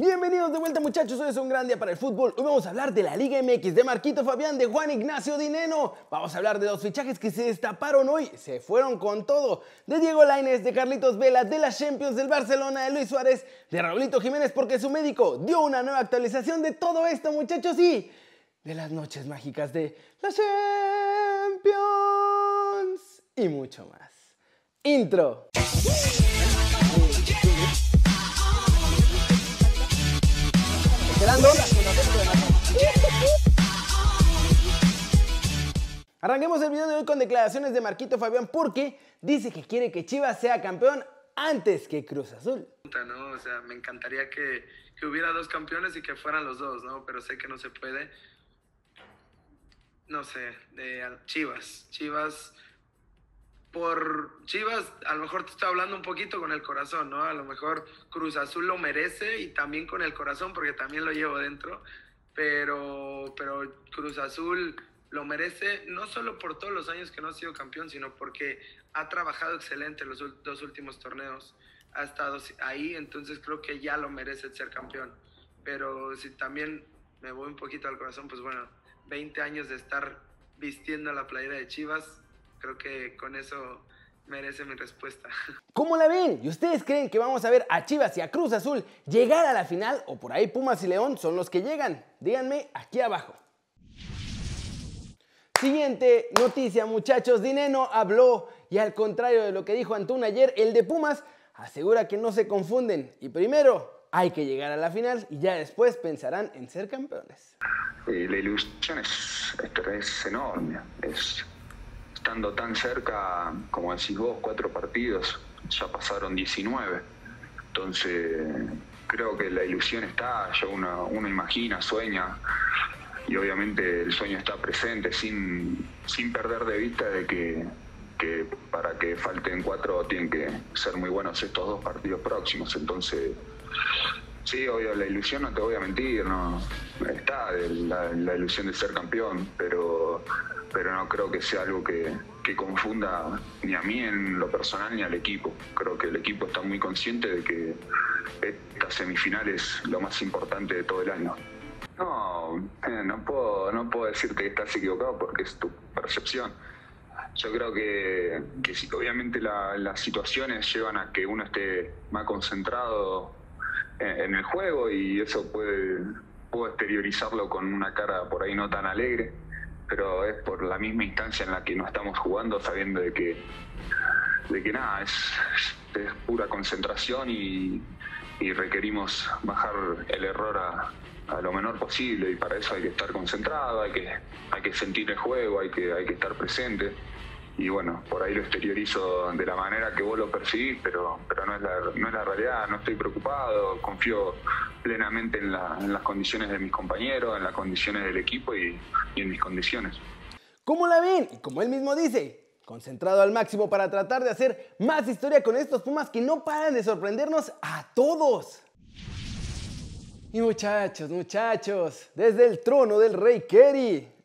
Bienvenidos de vuelta muchachos, hoy es un gran día para el fútbol. Hoy vamos a hablar de la Liga MX, de Marquito Fabián, de Juan Ignacio Dineno. Vamos a hablar de los fichajes que se destaparon hoy, se fueron con todo. De Diego Lainez, de Carlitos Vela, de las Champions del Barcelona, de Luis Suárez, de Raulito Jiménez porque su médico dio una nueva actualización de todo esto muchachos y de las noches mágicas de la Champions y mucho más. Intro. Arranquemos el video de hoy con declaraciones de Marquito Fabián porque dice que quiere que Chivas sea campeón antes que Cruz Azul. ¿no? O sea, me encantaría que, que, hubiera dos campeones y que fueran los dos, ¿no? Pero sé que no se puede. No sé, de Chivas. Chivas, por Chivas, a lo mejor te estoy hablando un poquito con el corazón, ¿no? A lo mejor Cruz Azul lo merece y también con el corazón porque también lo llevo dentro. Pero, pero Cruz Azul lo merece no solo por todos los años que no ha sido campeón, sino porque ha trabajado excelente los dos últimos torneos, ha estado ahí, entonces creo que ya lo merece ser campeón. Pero si también me voy un poquito al corazón, pues bueno, 20 años de estar vistiendo la playera de Chivas, creo que con eso merece mi respuesta. ¿Cómo la ven? ¿Y ustedes creen que vamos a ver a Chivas y a Cruz Azul llegar a la final o por ahí Pumas y León son los que llegan? Díganme aquí abajo. Siguiente noticia, muchachos. Dineno habló y al contrario de lo que dijo Antún ayer, el de Pumas asegura que no se confunden y primero hay que llegar a la final y ya después pensarán en ser campeones. Eh, la ilusión es, es, enorme, es estando tan cerca, como decís vos, cuatro partidos, ya pasaron 19, entonces creo que la ilusión está, ya uno, uno imagina, sueña y obviamente el sueño está presente sin, sin perder de vista de que, para que falten cuatro tienen que ser muy buenos estos dos partidos próximos. Entonces, sí, obvio, la ilusión no te voy a mentir, no está la, ilusión de ser campeón, pero, pero no creo que sea algo que, que confunda ni a mí en lo personal ni al equipo. Creo que el equipo está muy consciente de que esta semifinal es lo más importante de todo el año. No, eh, no puedo, no puedo decirte que estás equivocado porque es tu percepción. Yo creo que, que obviamente las situaciones llevan a que uno esté más concentrado en, el juego y eso puede, puedo exteriorizarlo con una cara por ahí no tan alegre, pero es por la misma instancia en la que no estamos jugando sabiendo de que, de que nada, es, es pura concentración y, y requerimos bajar el error a, a lo menor posible y para eso hay que estar concentrado, hay que, hay que sentir el juego, hay que, hay que estar presente y bueno, por ahí lo exteriorizo de la manera que vos lo percibís, pero, pero no, es la, no es la realidad, no estoy preocupado, confío plenamente en, las condiciones de mis compañeros, en las condiciones del equipo y, y en mis condiciones. ¿Cómo la ven? Y como él mismo dice, concentrado al máximo para tratar de hacer más historia con estos Pumas que no paran de sorprendernos a todos. Y muchachos, muchachos, desde el trono del rey Kerry.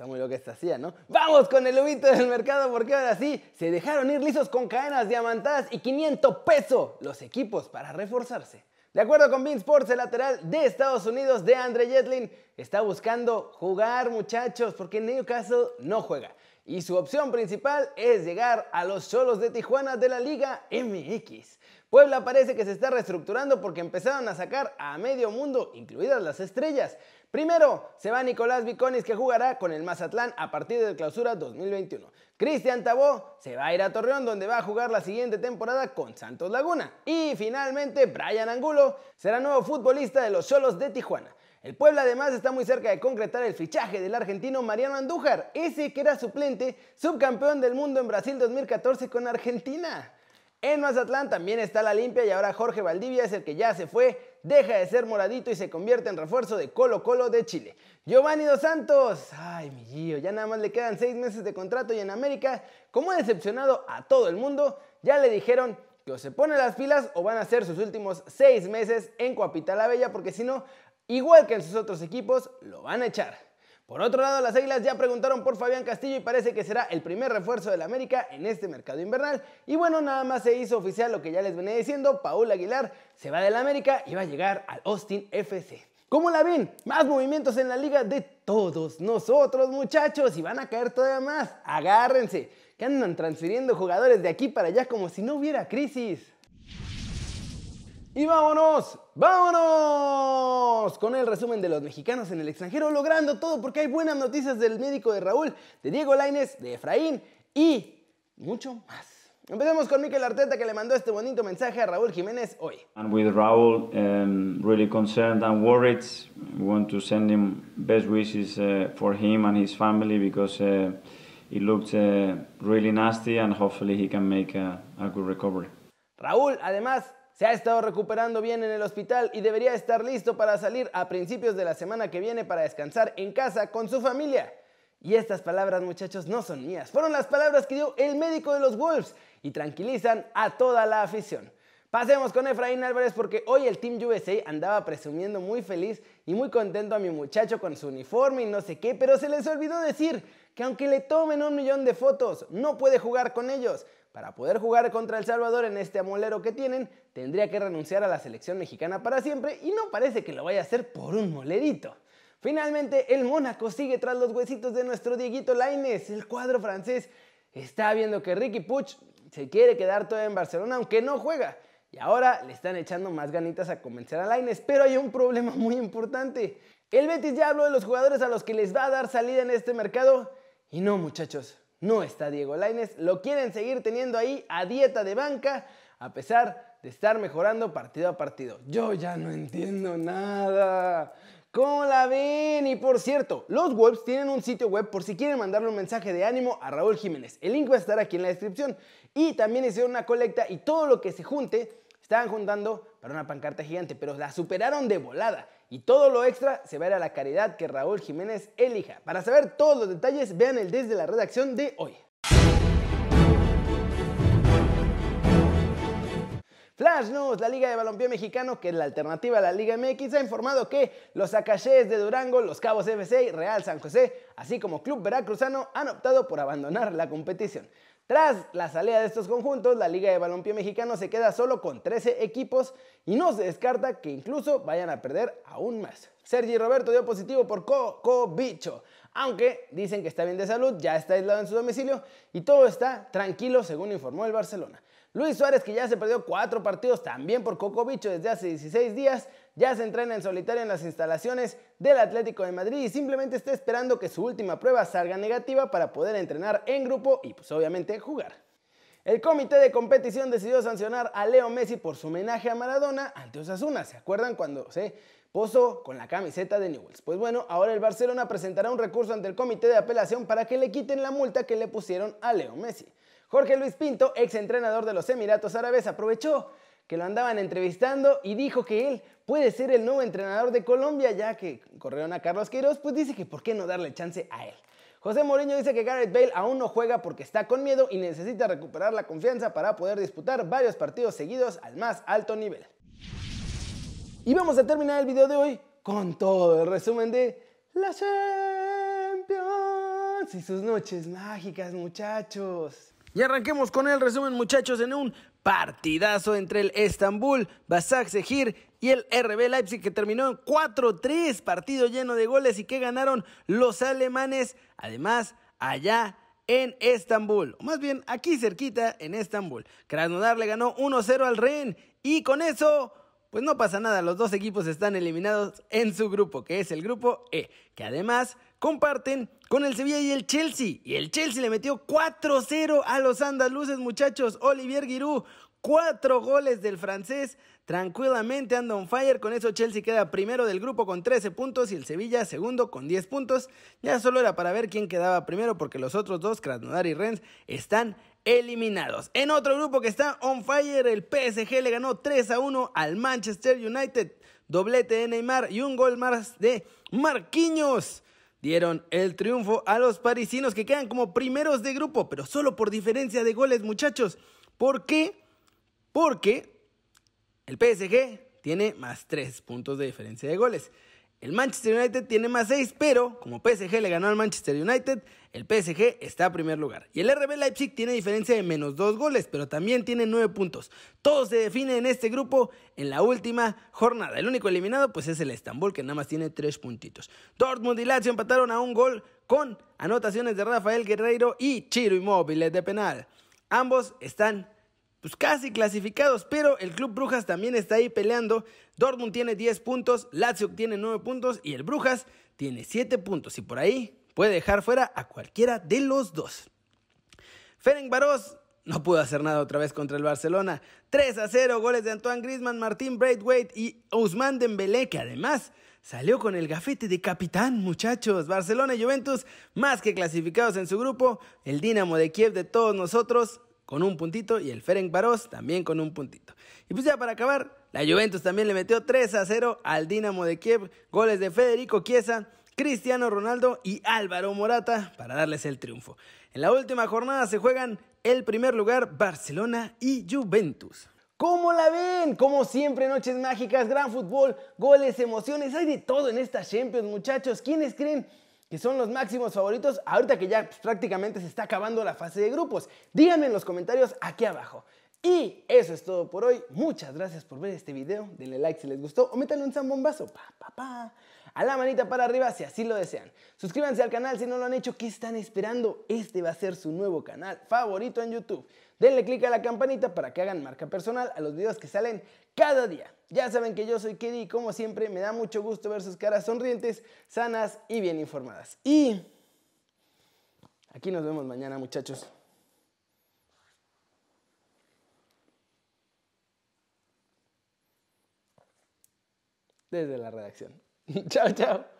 Está muy loca esta silla, ¿no? Vamos con el lobito del mercado porque ahora sí se dejaron ir lisos con cadenas diamantadas y 500 pesos los equipos para reforzarse. De acuerdo con Bean Sports, el lateral de Estados Unidos de Andre Jetlin está buscando jugar, muchachos, porque Newcastle no juega. Y su opción principal es llegar a los solos de Tijuana de la Liga MX. Puebla parece que se está reestructurando porque empezaron a sacar a medio mundo, incluidas las estrellas. Primero, se va Nicolás Viconis que jugará con el Mazatlán a partir de clausura 2021. Cristian Tabó se va a ir a Torreón donde va a jugar la siguiente temporada con Santos Laguna. Y finalmente, Brian Angulo será nuevo futbolista de los Cholos de Tijuana. El Puebla además está muy cerca de concretar el fichaje del argentino Mariano Andújar, ese que era suplente, subcampeón del mundo en Brasil 2014 con Argentina. En Mazatlán también está la limpia y ahora Jorge Valdivia es el que ya se fue, deja de ser moradito y se convierte en refuerzo de Colo Colo de Chile. Giovanni Dos Santos, ay mi Gio, ya nada más le quedan seis meses de contrato y en América, como ha decepcionado a todo el mundo, ya le dijeron que o se pone las pilas o van a ser sus últimos seis meses en Coapital la Bella porque si no, igual que en sus otros equipos, lo van a echar. Por otro lado, las Águilas ya preguntaron por Fabián Castillo y parece que será el primer refuerzo del América en este mercado invernal. Y bueno, nada más se hizo oficial lo que ya les venía diciendo, Paul Aguilar se va del América y va a llegar al Austin FC. ¿Cómo la ven? Más movimientos en la liga de todos nosotros, muchachos, y van a caer todavía más. Agárrense, que andan transfiriendo jugadores de aquí para allá como si no hubiera crisis. Y vámonos, vámonos con el resumen de los mexicanos en el extranjero, logrando todo porque hay buenas noticias del médico de Raúl, de Diego Laines, de Efraín y mucho más. Empecemos con Mikel Arteta que le mandó este bonito mensaje a Raúl Jiménez hoy. And with Raúl, um, really concerned and worried. We want to send him best wishes uh, for him and his family because uh, it looked uh, really nasty and hopefully he can make a, a good recovery. Raúl, además, se ha estado recuperando bien en el hospital y debería estar listo para salir a principios de la semana que viene para descansar en casa con su familia. Y estas palabras, muchachos, no son mías. Fueron las palabras que dio el médico de los Wolves y tranquilizan a toda la afición. Pasemos con Efraín Álvarez porque hoy el Team USA andaba presumiendo muy feliz y muy contento a mi muchacho con su uniforme y no sé qué, pero se les olvidó decir que aunque le tomen un millón de fotos, no puede jugar con ellos. Para poder jugar contra El Salvador en este amolero que tienen, tendría que renunciar a la selección mexicana para siempre y no parece que lo vaya a hacer por un molerito. Finalmente, el Mónaco sigue tras los huesitos de nuestro Dieguito Laines. El cuadro francés está viendo que Ricky Puch se quiere quedar todavía en Barcelona, aunque no juega. Y ahora le están echando más ganitas a convencer a Laines, pero hay un problema muy importante. El Betis ya habló de los jugadores a los que les va a dar salida en este mercado. Y no, muchachos, no está Diego Laines, lo quieren seguir teniendo ahí a dieta de banca, a pesar de estar mejorando partido a partido. Yo ya no entiendo nada. ¿Cómo la ven? Y por cierto, los Wolves tienen un sitio web por si quieren mandarle un mensaje de ánimo a Raúl Jiménez. El link va a estar aquí en la descripción. Y también hicieron una colecta y todo lo que se junte estaban juntando para una pancarta gigante, pero la superaron de volada. Y todo lo extra se va a ir a la caridad que Raúl Jiménez elija. Para saber todos los detalles, vean el desde la redacción de hoy. Flash News, la Liga de Balompié Mexicano, que es la alternativa a la Liga MX, ha informado que los Acachés de Durango, los Cabos FC y Real San José, así como Club Veracruzano, han optado por abandonar la competición. Tras la salida de estos conjuntos, la Liga de Balompié Mexicano se queda solo con 13 equipos y no se descarta que incluso vayan a perder aún más. Sergi Roberto dio positivo por Coco Bicho, aunque dicen que está bien de salud, ya está aislado en su domicilio y todo está tranquilo según informó el Barcelona. Luis Suárez, que ya se perdió cuatro partidos también por Coco Bicho desde hace 16 días, ya se entrena en solitario en las instalaciones del Atlético de Madrid y simplemente está esperando que su última prueba salga negativa para poder entrenar en grupo y pues obviamente jugar. El comité de competición decidió sancionar a Leo Messi por su homenaje a Maradona ante Osasuna. ¿Se acuerdan cuando se posó con la camiseta de Newells? Pues bueno, ahora el Barcelona presentará un recurso ante el comité de apelación para que le quiten la multa que le pusieron a Leo Messi. Jorge Luis Pinto, ex entrenador de los Emiratos Árabes, aprovechó que lo andaban entrevistando y dijo que él puede ser el nuevo entrenador de Colombia, ya que corrieron a Carlos Queiroz, pues dice que por qué no darle chance a él. José Mourinho dice que Gareth Bale aún no juega porque está con miedo y necesita recuperar la confianza para poder disputar varios partidos seguidos al más alto nivel. Y vamos a terminar el video de hoy con todo el resumen de la Champions y sus noches mágicas, muchachos. Y arranquemos con el resumen, muchachos, en un partidazo entre el Estambul, Basak Sehir y el RB Leipzig que terminó en 4-3, partido lleno de goles y que ganaron los alemanes, además allá en Estambul, o más bien aquí cerquita en Estambul. Krasnodar le ganó 1-0 al Ren y con eso pues no pasa nada, los dos equipos están eliminados en su grupo, que es el grupo E, que además comparten con el Sevilla y el Chelsea. Y el Chelsea le metió 4-0 a los andaluces, muchachos. Olivier Giroud, cuatro goles del francés. Tranquilamente anda on fire. Con eso Chelsea queda primero del grupo con 13 puntos y el Sevilla segundo con 10 puntos. Ya solo era para ver quién quedaba primero porque los otros dos, Krasnodar y Rennes, están eliminados. En otro grupo que está on fire, el PSG le ganó 3 a 1 al Manchester United. Doblete de Neymar y un gol más de Marquinhos. Dieron el triunfo a los parisinos que quedan como primeros de grupo, pero solo por diferencia de goles, muchachos. ¿Por qué? Porque el PSG tiene más 3 puntos de diferencia de goles. El Manchester United tiene más 6, pero como PSG le ganó al Manchester United, el PSG está a primer lugar. Y el RB Leipzig tiene diferencia de menos 2 goles, pero también tiene 9 puntos. Todo se define en este grupo en la última jornada. El único eliminado pues es el Estambul, que nada más tiene 3 puntitos. Dortmund y Lazio empataron a un gol con anotaciones de Rafael Guerreiro y Chiro Inmóviles de penal. Ambos están pues casi clasificados, pero el Club Brujas también está ahí peleando. Dortmund tiene 10 puntos, Lazio tiene 9 puntos y el Brujas tiene 7 puntos y por ahí puede dejar fuera a cualquiera de los dos. Ferenc Barós no pudo hacer nada otra vez contra el Barcelona. 3 a 0, goles de Antoine Griezmann, Martín Braithwaite y Ousmane Dembélé, que además salió con el gafete de capitán, muchachos. Barcelona y Juventus, más que clasificados en su grupo. El Dinamo de Kiev de todos nosotros, con un puntito y el Ferenc Barós también con un puntito. Y pues ya para acabar, la Juventus también le metió 3 a 0 al Dinamo de Kiev, goles de Federico Chiesa, Cristiano Ronaldo y Álvaro Morata para darles el triunfo. En la última jornada se juegan el primer lugar Barcelona y Juventus. ¿Cómo la ven? Como siempre, noches mágicas, gran fútbol, goles, emociones, hay de todo en esta Champions, muchachos. ¿Quiénes creen que son los máximos favoritos ahorita que ya pues, prácticamente se está acabando la fase de grupos. Díganme en los comentarios aquí abajo. Y eso es todo por hoy. Muchas gracias por ver este video. Denle like si les gustó o métanle un zambombazo. Pa, pa, pa. A la manita para arriba si así lo desean. Suscríbanse al canal si no lo han hecho. ¿Qué están esperando? Este va a ser su nuevo canal favorito en YouTube. Denle click a la campanita para que hagan marca personal a los videos que salen cada día. Ya saben que yo soy Kedi y como siempre me da mucho gusto ver sus caras sonrientes, sanas y bien informadas. Y aquí nos vemos mañana muchachos. Desde la redacción. ciao, ciao.